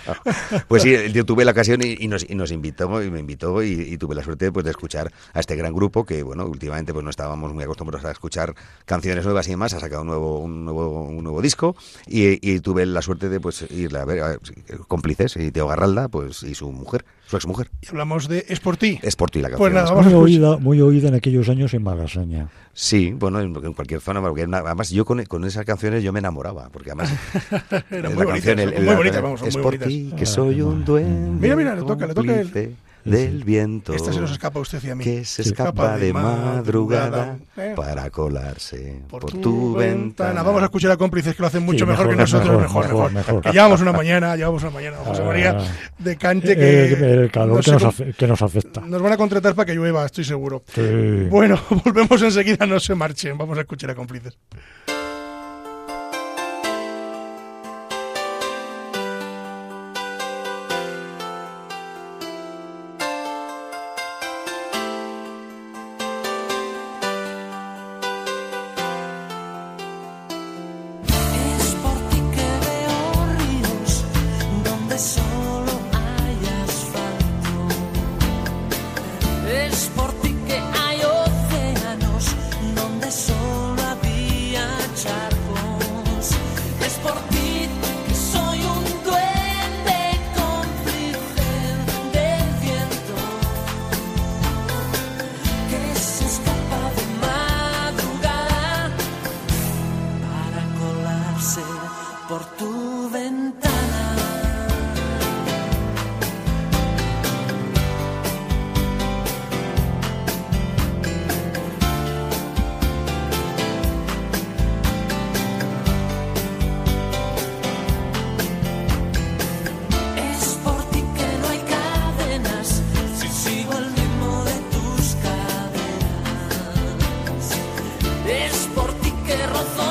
Pues sí, yo tuve la ocasión y, y nos, y nos invitó, y me invitó y, y tuve la suerte pues, de escuchar a este gran grupo que, bueno, últimamente pues no estábamos muy acostumbrados a escuchar canciones nuevas y demás, ha sacado un nuevo, un nuevo, un nuevo disco y, y tuve la suerte de pues irle a ver, a ver, cómplices y Teo Garralda pues y su mujer, su exmujer. Y hablamos de Es por ti. Es por ti la canción. Pues nada, Muy oída, muy oída en aquellos años en Malasaña. Sí, bueno, en, en cualquier zona, porque además yo con, con esas canciones yo me enamoraba, porque además Era muy la bonitas, canción, el- el- muy bonitas, vamos, es muy por ti que soy un duende. Mira, mira, le toca, le toca él. Del viento. Esta se nos escapa a usted y a mí. que se Se escapa de madrugada ¿eh? para colarse Por, por, tu, ventana. Vamos a escuchar a cómplices que lo hacen mucho Sí, mejor, mejor, que nosotros. Mejor, mejor, mejor. mejor, mejor. Que llevamos una mañana, llevamos una mañana, José Ah. María, de cante que. el, el calor no que, nos afe- que nos afecta. Nos van a contratar para que llueva, estoy seguro. Sí. Bueno, volvemos enseguida, no se marchen. Vamos a escuchar a cómplices. Ti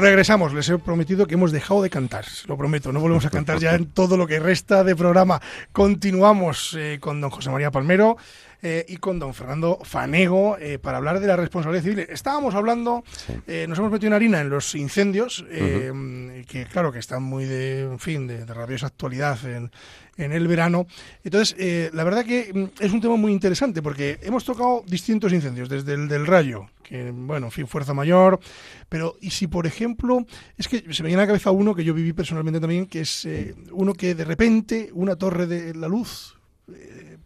Regresamos, les he prometido que hemos dejado de cantar, lo prometo, no volvemos a cantar ya en todo lo que resta de programa. Continuamos eh, con don José María Palmero eh, y con don Fernando Fanego eh, para hablar de la responsabilidad civil. Estábamos hablando, eh, nos hemos metido en harina en los incendios, que claro que están muy de, en fin, de, de rabiosa actualidad en, en el verano. Entonces, eh, la verdad que mm, es un tema muy interesante porque hemos tocado distintos incendios, desde el del rayo, que, bueno, en fin, fuerza mayor, pero y si, por ejemplo, es que se me viene a la cabeza uno que yo viví personalmente también, que es eh, uno que de repente una torre de la luz,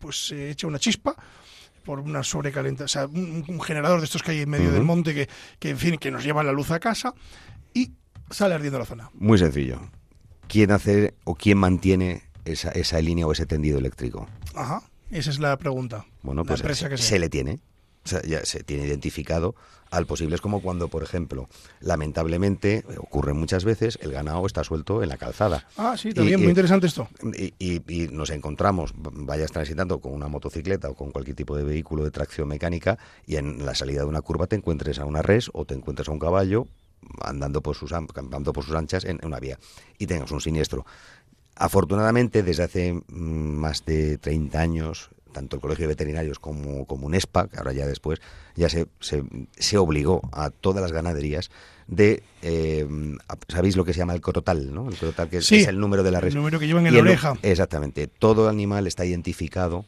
pues se echa una chispa por una sobrecalenta, o sea, un, un generador de estos que hay en medio del monte que, que, en fin, que nos lleva la luz a casa y sale ardiendo la zona. Muy sencillo. ¿Quién hace o quién mantiene esa, esa línea o ese tendido eléctrico? Ajá, esa es la pregunta. Bueno, La pues empresa que se, le tiene. O sea, ya se tiene identificado al posible. Es como cuando, por ejemplo, lamentablemente, eh, ocurre muchas veces, el ganado está suelto en la calzada. Ah, sí, también, y- muy interesante esto. Y, y- y nos encontramos, vayas transitando con una motocicleta o con cualquier tipo de vehículo de tracción mecánica y en la salida de una curva te encuentres a una res o te encuentres a un caballo andando por sus, campando por sus anchas en una vía y tengas un siniestro. Afortunadamente, desde hace mm, más de 30 años tanto el Colegio de Veterinarios como, como UNESPA, que ahora ya después, ya se, se, se obligó a todas las ganaderías de, eh, ¿sabéis lo que se llama el crotal, no? El crotal que es, Sí, es el número de la res. el número que llevan en Y la el- oreja. Exactamente. Todo animal está identificado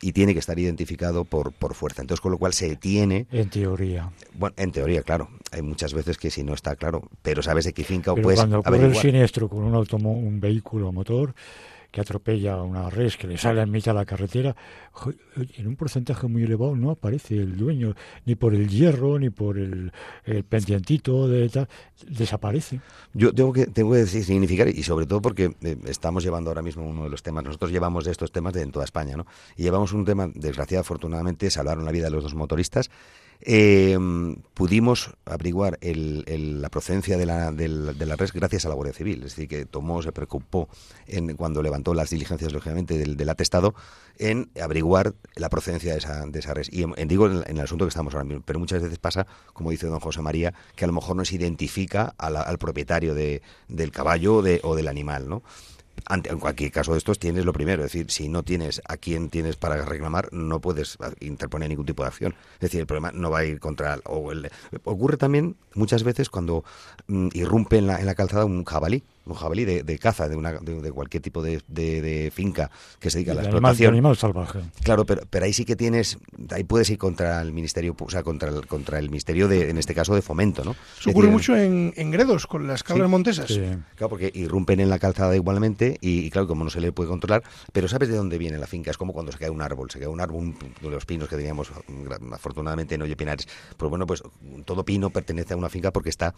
y tiene que estar identificado por, por fuerza. Entonces, con lo cual se tiene, En teoría. bueno, en teoría, claro, hay muchas veces que si no está claro, pero sabes de qué finca o Pero puedes cuando ocurre el siniestro con un, automo- un vehículo a motor que atropella a una res que le sale en mitad de la carretera, en un porcentaje muy elevado no aparece el dueño, ni por el hierro, ni por el, el pendientito de tal, desaparece. Yo tengo que, tengo que decir, significar, y sobre todo porque eh, estamos llevando ahora mismo uno de los temas, nosotros llevamos de estos temas de, en toda España, ¿no? Y llevamos un tema, desgraciadamente, afortunadamente, salvaron la vida de los dos motoristas. Eh, pudimos averiguar el- el- la procedencia de la, del- de la res gracias a la Guardia Civil, es decir, que tomó, se preocupó en, cuando levantó las diligencias, lógicamente, del, del atestado, en averiguar la procedencia de esa, de esa res. Y digo en, el asunto que estamos ahora mismo, pero muchas veces pasa, como dice don José María, que a lo mejor no se identifica al propietario de- del caballo de- o del animal, ¿no? Ante- en cualquier caso de estos tienes lo primero, es decir, si no tienes a quien tienes para reclamar, no puedes a- interponer ningún tipo de acción. Es decir, el problema no va a ir contra... el- o el- ocurre también muchas veces cuando mm, irrumpe en la, en la calzada un jabalí, un jabalí de, de caza, de, una, de, de cualquier tipo de, de- de finca que se dedica a la El animal, explotación. animal salvaje. Claro, pero, pero ahí sí que tienes, ahí puedes ir contra el ministerio, o sea, contra el, contra el ministerio de, en este caso, de fomento, ¿no? Es ocurre decir, mucho en, en Gredos, con las cabras Sí, montesas. Sí. Claro, porque irrumpen en la calzada igualmente y, y claro, como no se le puede controlar, pero sabes de dónde viene la finca, es como cuando se cae un árbol, se cae un árbol, un- de los pinos que teníamos afortunadamente en Oye Pinares, pues bueno, pues todo pino pertenece a una finca porque está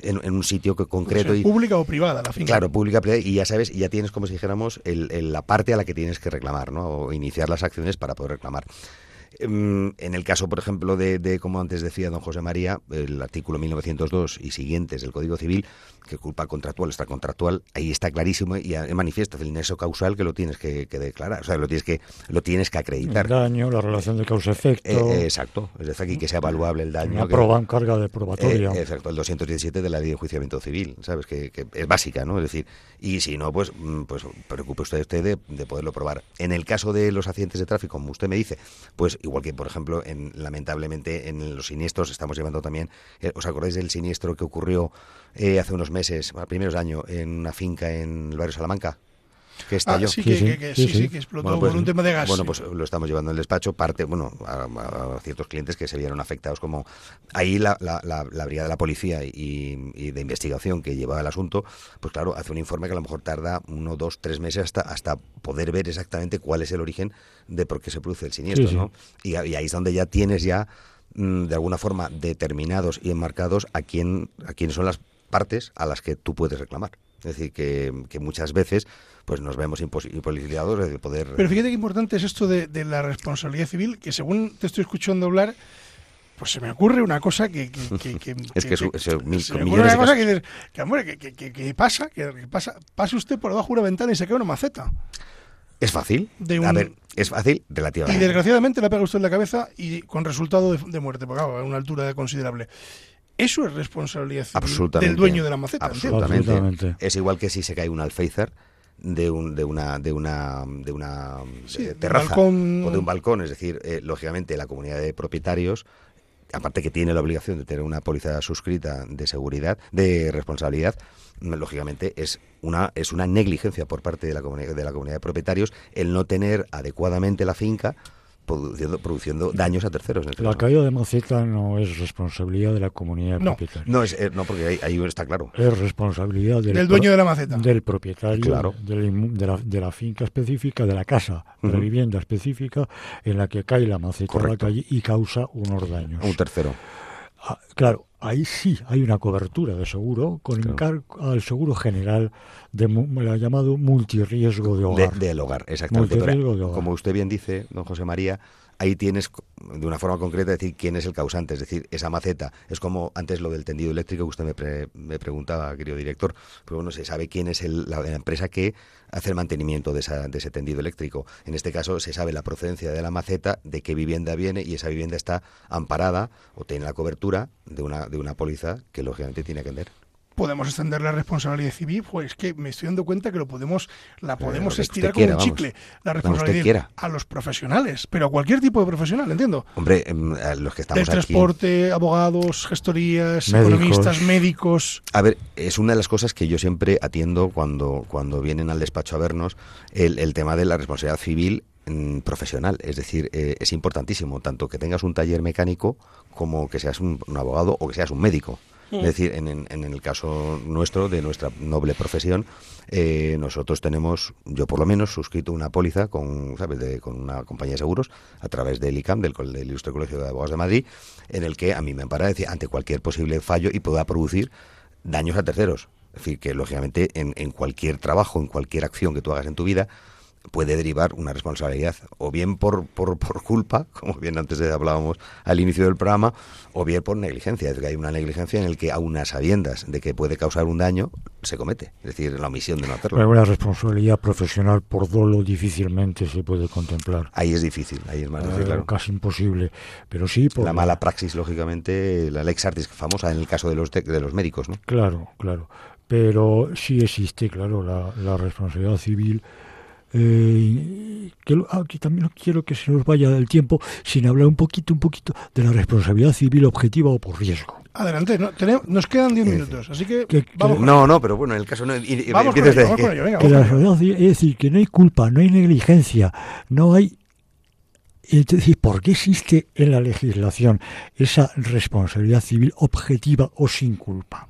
en, en un sitio concreto y... pública o privada Claro, pública, y ya sabes, ya tienes, como si dijéramos, el- el- la parte a la que tienes que reclamar, ¿no? O iniciar las acciones para poder reclamar. Em, En el caso, por ejemplo, de, de, como antes decía don José María, el artículo 1902 y siguientes del Código Civil, que culpa contractual, extracontractual, ahí está clarísimo y eh, manifiesta el nexo causal que lo tienes que, que declarar, o sea, lo tienes que, lo tienes que El acreditar. daño, la relación de causa-efecto, Eh, eh, exacto, es decir, aquí que sea evaluable el daño. una prueba en carga de probatoria. eh, exacto, el 217 de la ley de enjuiciamiento civil, ¿sabes? Que, que es básica, ¿no? Es decir, y si no, pues, mm, pues preocupe usted, usted de, de poderlo probar. En el caso de los accidentes de tráfico, como usted me dice, pues igual que, por ejemplo, en, lamentablemente en los siniestros estamos llevando también, eh, ¿os acordáis del siniestro que ocurrió eh, hace unos meses, primeros de año, en una finca en el barrio Salamanca? Que Ah, estalló. sí, Sí, que, sí, que- que sí, que explotó Bueno, pues, por un tema de gas. Bueno, pues lo estamos llevando en el despacho, parte, bueno, a, a ciertos clientes que se vieron afectados como... Ahí la, la, la, la brigada de la policía y, y de investigación que llevaba el asunto, pues claro, hace un informe que a lo mejor tarda uno, dos, tres meses hasta, hasta poder ver exactamente cuál es el origen de por qué se produce el siniestro. ¿no? Y, y ahí es donde ya tienes ya, mm, de alguna forma, determinados y enmarcados a quién, a quiénes son las partes a las que tú puedes reclamar. Es decir, que, que muchas veces pues nos vemos impos- imposibilitados de poder... Pero fíjate qué importante es esto de, de la responsabilidad civil, que según te estoy escuchando hablar, pues se me ocurre una cosa que... que, que- que- Es que su- eso, mil- se me ocurre una cosa que, dices, que, hombre, que, que- que- que pasa, que, que pasa, pase usted por debajo de una ventana y se cae una maceta. ¿Es fácil? De A ver, es fácil Y relativamente. desgraciadamente le pega usted en la cabeza y con resultado de, de muerte, porque claro, a una altura considerable. Eso es responsabilidad del dueño de la maceta. Absolutamente. Absolutamente. Es igual que si se cae un alféizar de un de una de una de una Sí, eh, terraza balcón. o de un balcón, es decir, eh, lógicamente la comunidad de propietarios aparte que tiene la obligación de tener una póliza suscrita de seguridad, de responsabilidad, lógicamente es una es una negligencia por parte de la comunidad de la comunidad de propietarios el no tener adecuadamente la finca produciendo, produciendo daños a terceros. en este La caso. caída de maceta no es responsabilidad de la comunidad No. propietaria. No, es, eh, no porque ahí, ahí está claro. Es responsabilidad del, Del dueño de la maceta. del propietario Claro. del inmu- de, la, de la finca específica, de la casa, de la vivienda específica en la que cae la maceta a la Correcto. calle y causa unos daños. Un tercero. Ah, claro, ahí sí hay una cobertura de seguro con Claro. encargo al seguro general de la llamado multirriesgo de De- hogar. del hogar, exactamente. Multirriesgo Pero, de hogar. como usted bien dice, don José María, ahí tienes de una forma concreta decir quién es el causante, es decir, esa maceta. Es como antes lo del tendido eléctrico que usted me, pre- me preguntaba, querido director, pero bueno, se sabe quién es el- la, empresa que hace el mantenimiento de, esa- de ese tendido eléctrico. En este caso se sabe la procedencia de la maceta, de qué vivienda viene y esa vivienda está amparada o tiene la cobertura de una, de una póliza que lógicamente tiene que atender. Podemos extender la responsabilidad civil, pues que me estoy dando cuenta que lo podemos, la podemos lo que estirar quiera, como un vamos. chicle, la responsabilidad a los profesionales, pero a cualquier tipo de profesional, entiendo. Hombre, em, a los que Del estamos aquí... transporte, abogados, gestorías, Médicos. economistas, médicos. A ver, es una de las cosas que yo siempre atiendo cuando, cuando vienen al despacho a vernos, el, el tema de la responsabilidad civil mm, profesional. Es decir, eh, es importantísimo, tanto que tengas un taller mecánico como que seas un, un abogado o que seas un médico. Es decir, en, en- el caso nuestro, de nuestra noble profesión, eh, nosotros tenemos, yo por lo menos, suscrito una póliza con, ¿sabes? De- con una compañía de seguros a través del ICAM, del, del Ilustre Colegio de Abogados de Madrid, en el que a mí me ampara decir, ante cualquier posible fallo y pueda producir daños a terceros. Es decir, que lógicamente en, en cualquier trabajo, en cualquier acción que tú hagas en tu vida, puede derivar una responsabilidad, o bien por, por, por culpa, como bien antes hablábamos al inicio del programa, o bien por negligencia. Es decir, que hay una negligencia en el que, aun a sabiendas de que puede causar un daño, se comete. Es decir, la omisión de no hacerlo. Pero una responsabilidad profesional por dolo difícilmente se puede contemplar. Ahí es difícil, ahí es más difícil, Eh, claro. Casi imposible. Pero sí, por La mala praxis, lógicamente, la lex artis famosa en el caso de los, de, de los médicos, ¿no? Claro, claro. Pero sí existe, claro, la, la responsabilidad civil. Eh, que lo- aquí también no quiero que se nos vaya el tiempo sin hablar un poquito, un poquito de la responsabilidad civil objetiva o por riesgo. Adelante, no, tenemos- nos quedan 10 Eh, minutos, así que que- vamos con No, no, pero bueno, en el caso no. y- y- Vamos con ello, de- vamos con ello, venga, que la responsabilidad es decir, que no hay culpa, no hay negligencia, no hay... Es decir, ¿por qué existe en la legislación esa responsabilidad civil objetiva o sin culpa?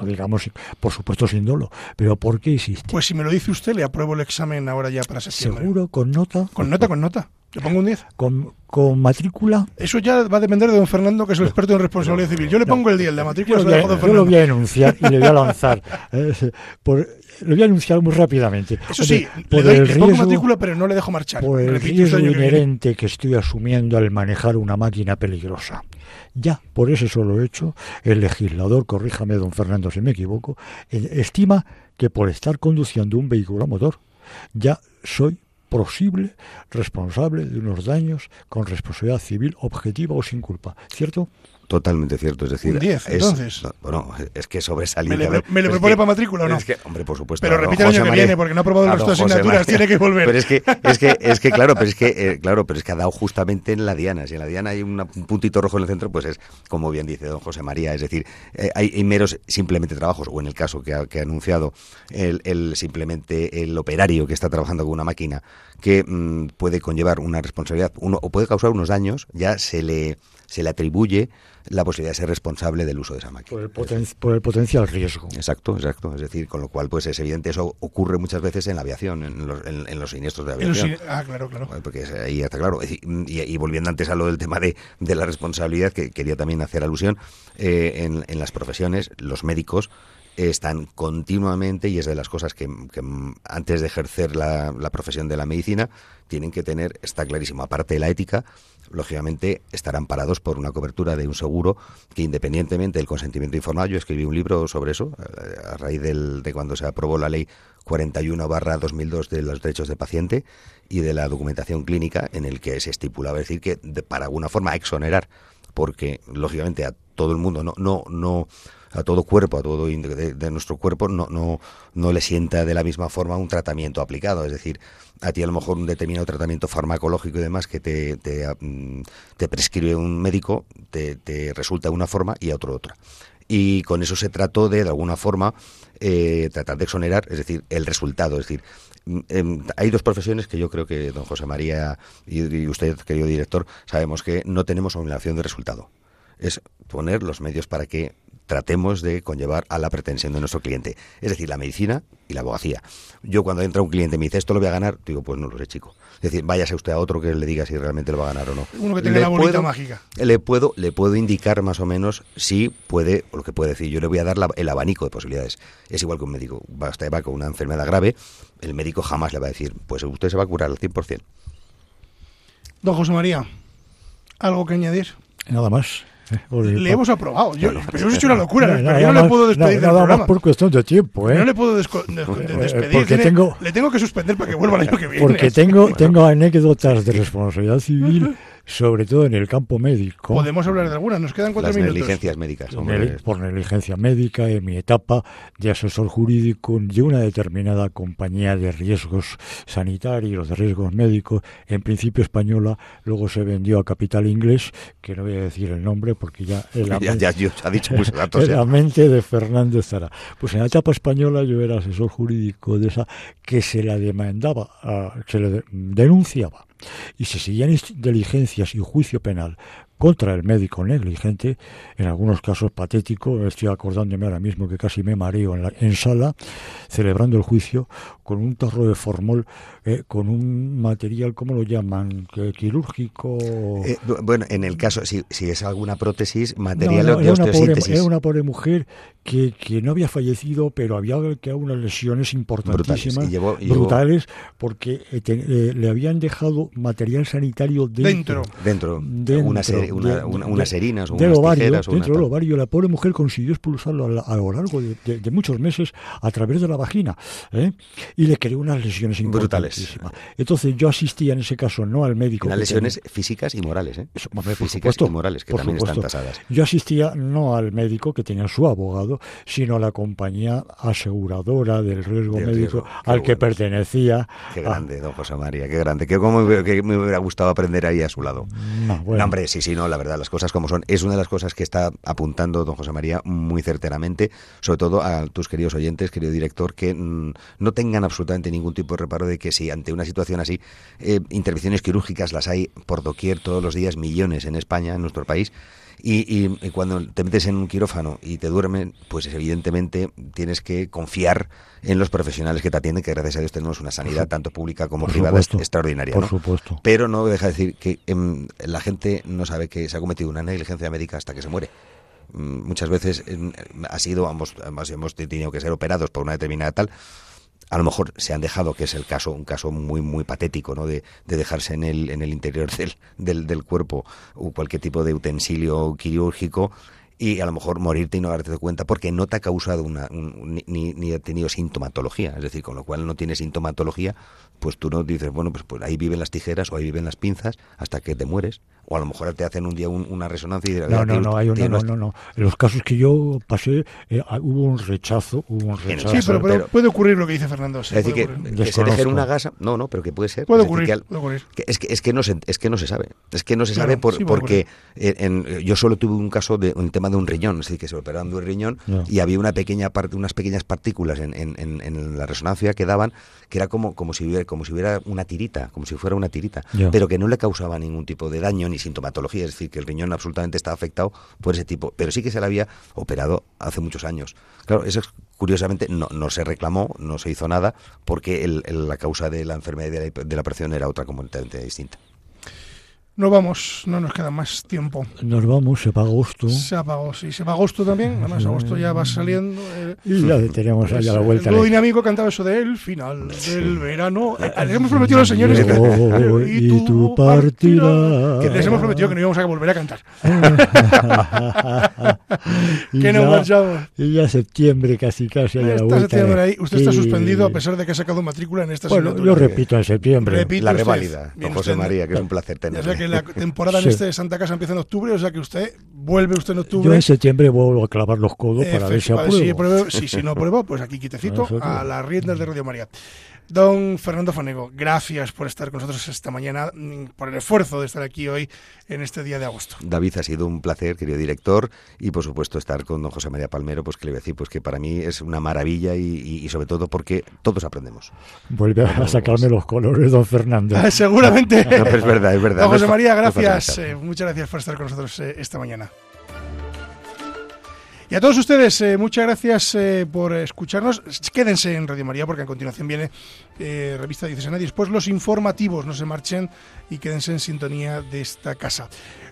No digamos, por supuesto, sin dolo, pero ¿por qué existe? Pues si me lo dice usted, le apruebo el examen ahora ya para septiembre. Seguro, con nota, Con nota, con nota. Le pongo un 10. con, con matrícula. Eso ya va a depender de don Fernando, que es el experto en responsabilidad civil. Yo le pongo el 10, la Yo matrícula lo, se la dejo a don yo lo Fernando. voy a enunciar y le voy a lanzar. eh, por- lo voy a anunciar muy rápidamente. Eso sí, Por- le, doy, el le pongo riesgo- matrícula, pero no le dejo marchar. por el Repite riesgo año que inherente que estoy asumiendo al manejar una máquina peligrosa. Ya, por ese solo hecho, el legislador, corríjame don Fernando si me equivoco, eh, estima que por estar conduciendo un vehículo a motor, ya soy posible responsable de unos daños con responsabilidad civil objetiva o sin culpa. ¿Cierto? Totalmente cierto, es decir, Un 10, es- entonces. no, bueno, es que ¿Me sobresaliente. le, a ver, me le propone para matrícula o no? Es que, hombre, por supuesto. Pero repite el año que viene, porque no ha aprobado don José asignaturas, María- tiene que volver. Pero es que, es que, es que claro, pero es que, eh, claro, pero es que ha dado justamente en la diana. Si en la diana hay una- un puntito rojo en el centro, pues es, como bien dice don José María, es decir, eh, hay, hay meros simplemente trabajos, o en el caso que ha, que ha anunciado, el, el simplemente el operario que está trabajando con una máquina que mm, puede conllevar una responsabilidad uno, o puede causar unos daños, ya se le, se le atribuye la posibilidad de ser responsable del uso de esa máquina. Por el, poten- por el potencial riesgo. Exacto, exacto. Es decir, con lo cual, pues es evidente, eso ocurre muchas veces en la aviación, en los, en- en los siniestros de aviación. sin- ah, claro, claro. Porque es- ahí está claro. Y volviendo antes a lo del tema de, de la responsabilidad, que quería también hacer alusión, eh, en, en las profesiones, los médicos están continuamente, y es de las cosas que, que, antes de ejercer la, profesión de la medicina, tienen que tener, está clarísimo, aparte de la ética, lógicamente estarán parados por una cobertura de un seguro que independientemente del consentimiento informado, yo escribí un libro sobre eso, eh, a raíz del, de cuando se aprobó la ley 41 barra 2002 de los derechos de paciente y de la documentación clínica en el que se estipulaba es decir que de- para alguna forma exonerar porque lógicamente a todo el mundo no no a todo cuerpo a todo de, de nuestro cuerpo no no no le sienta de la misma forma un tratamiento aplicado es decir a ti a lo mejor un determinado tratamiento farmacológico y demás que te te, mm, prescribe un médico te, te resulta de una forma y a otro otra y con eso se trató de, de alguna forma, eh, tratar de exonerar, es decir, el resultado. Es decir, mm, em, hay dos profesiones que yo creo que don José María y, y usted, querido director, sabemos que no tenemos obligación de resultado. Es poner los medios para que tratemos de conllevar a la pretensión de nuestro cliente. Es decir, la medicina y la abogacía. Yo cuando entra un cliente y me dice, esto lo voy a ganar, digo, pues no lo sé, chico. Es decir, váyase usted a otro que le diga si realmente lo va a ganar o no. Uno que tenga Le la bolita puedo- mágica. le puedo, le puedo indicar más o menos si puede, o lo que puede decir, yo le voy a dar la- el abanico de posibilidades. Es igual que un médico, basta va con una enfermedad grave, el médico jamás le va a decir, pues usted se va a curar al 100%. Don José María, ¿algo que añadir? Nada más. Le hemos aprobado. Yo, Bueno, pero hemos hecho una locura. Pero nada yo no le puedo despedir del programa. por cuestión de tiempo, ¿eh? No le puedo despedir. porque tengo- Le tengo que suspender para que vuelva el año que viene. Porque tengo, tengo anécdotas de responsabilidad civil sobre todo en el campo médico. Podemos hablar de algunas, nos quedan cuatro Las minutos. negligencias médicas. Hombre. por negligencia médica en mi etapa de asesor jurídico de una determinada compañía de riesgos sanitarios, de riesgos médicos, en principio española, luego se vendió a capital inglés, que no voy a decir el nombre porque ya en la Ya, ya, ya ha dicho muchos datos. en ya. la mente de Fernández Zara. Pues en la etapa española yo era asesor jurídico de esa que se la demandaba, a- se le de- denunciaba y se seguían diligencias y juicio penal contra el médico negligente, en algunos casos patético, estoy acordándome ahora mismo que casi me mareo en, la, en sala, celebrando el juicio con un tarro de formol, eh, con un material, ¿cómo lo llaman? Quirúrgico. Eh, bu- bueno, en el caso, si, si es alguna prótesis, material No, no, de era, una pobre, osteosíntesis. era una pobre mujer que, que no había fallecido, pero había quedado unas lesiones importantísimas, Brutales. Y llevó- y llevó- brutales, porque eh, te- eh, le habían dejado material sanitario dentro. Dentro. Dentro, Dentro una seri- una- de- una- de- unas serinas o del unas ovario, tijeras dentro del ovario, la pobre mujer consiguió expulsarlo a, la- a lo largo de, de- de muchos meses a través de la vagina ¿eh? y le creó unas lesiones Brutales. Entonces yo asistía en ese caso no al médico. Unas que lesiones físicas y morales, ¿eh? eso, hombre, por físicas supuesto, y morales, que también supuesto. están tasadas. Yo asistía no al médico que tenía su abogado, sino la compañía aseguradora del riesgo Del médico riesgo, al que pertenecía. Qué a- grande, don José María, qué grande. Que cómo me, que me hubiera gustado aprender ahí a su lado. No, bueno. No, hombre, sí, sí, no, la verdad, las cosas como son. Es una de las cosas que está apuntando don José María muy certeramente, sobre todo a tus queridos oyentes, querido director, que mm, no tengan absolutamente ningún tipo de reparo de que si ante una situación así, eh, intervenciones quirúrgicas las hay por doquier todos los días, millones en España, en nuestro país. Y, y- y cuando te metes en un quirófano y te duermen, pues evidentemente tienes que confiar en los profesionales que te atienden, que gracias a Dios tenemos una sanidad tanto pública como Por privada supuesto, extraordinaria. Por ¿no? supuesto. Pero no deja de decir que em, la gente no sabe que se ha cometido una negligencia médica hasta que se muere. Mm, Muchas veces em, ha sido, ambos, ambos hemos tenido que ser operados por una determinada tal. A lo mejor se han dejado, que es el caso, un caso muy muy patético, ¿no? De, de dejarse en el, en el interior del, del, del cuerpo o cualquier tipo de utensilio quirúrgico y a lo mejor morirte y no darte cuenta porque no te ha causado una, un- ni, ni, ni ha tenido sintomatología. Es decir, con lo cual no tiene sintomatología, pues tú no dices, bueno, pues, pues ahí viven las tijeras o ahí viven las pinzas hasta que te mueres. O a lo mejor te hacen un día un- una resonancia y dirás, No, "Ah, no, no, hay una- no, usted-". no, no. En los casos que yo pasé, eh, ah, hubo un rechazo, hubo un rechazo. Sí, pero, pero pero- puede ocurrir lo que dice Fernando. sí, Es decir, que, que se dejen una gasa, no, no, pero que puede ser. Puede Es decir, ocurrir, que al- puede ocurrir. que es, que, es que no se es que no se sabe es que no se Claro, sabe por- sí, porque en- yo solo tuve un caso de un tema de un riñón es decir que se operaron de un riñón y había una pequeña parte unas pequeñas partículas en, en- en- en la resonancia que daban que era como como si hubiera como si hubiera una tirita como si fuera una tirita pero que no le causaba ningún tipo de daño ni sintomatología es decir que el riñón absolutamente estaba afectado por ese tipo pero sí que se le había operado hace muchos años. Claro eso es- curiosamente no, no se reclamó no se hizo nada porque el- el- la causa de la enfermedad y de la, de la operación era otra completamente distinta No vamos, no nos queda más tiempo. Nos vamos, se va agosto. Se apagó, sí. Se va agosto también. Además, agosto ya va saliendo. eh, Y ya tenemos ahí a la vuelta. La- dinámico cantaba eso de el final del verano. Eh, Les hemos prometido a los señores que, Yo y tú partirás. que les hemos prometido que no íbamos a volver a cantar. Y que no ya- marchamos. Y ya septiembre casi casi a la vuelta. septiembre ahí. Usted está suspendido a pesar de que ha sacado matrícula en esta Bueno, asignatura. yo repito en septiembre. La reválida, don José María, que es un placer tenerle. Que la temporada en este de Santa Casa empieza en octubre, o sea que usted vuelve usted en Yo octubre. en septiembre vuelvo a clavar los codos para ver si apruebo. si apruebo- sí, si no apruebo, pues aquí quitecito Nosotros. a las riendas de Radio María. Don Fernando Fanego, gracias por estar con nosotros esta mañana, por el esfuerzo de estar aquí hoy en este día de agosto. David, ha sido un placer, querido director, y por supuesto estar con don José María Palmero, pues que le voy a decir, pues que para mí es una maravilla y, y- y sobre todo porque todos aprendemos. Vuelve a sacarme los colores, don Fernando. Ah, Seguramente. No, pero es verdad, es verdad. Don José María, no gracias. eh, muchas gracias por estar con nosotros eh, esta mañana. Y a todos ustedes, eh, muchas gracias eh, por escucharnos. Quédense en Radio María porque a continuación viene eh, Revista Diocesana y después los informativos. No se marchen y quédense en sintonía de esta casa.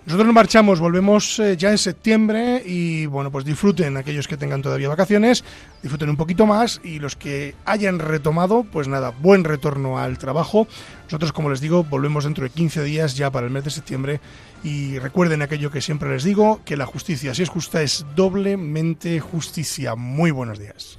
Nosotros nos marchamos, volvemos eh, ya en septiembre y bueno, pues disfruten aquellos que tengan todavía vacaciones, disfruten un poquito más y los que hayan retomado, pues nada, buen retorno al trabajo. Nosotros, como les digo, volvemos dentro de 15 días ya para el mes de septiembre y recuerden aquello que siempre les digo, que la justicia, si es justa, es doblemente justicia. Muy buenos días.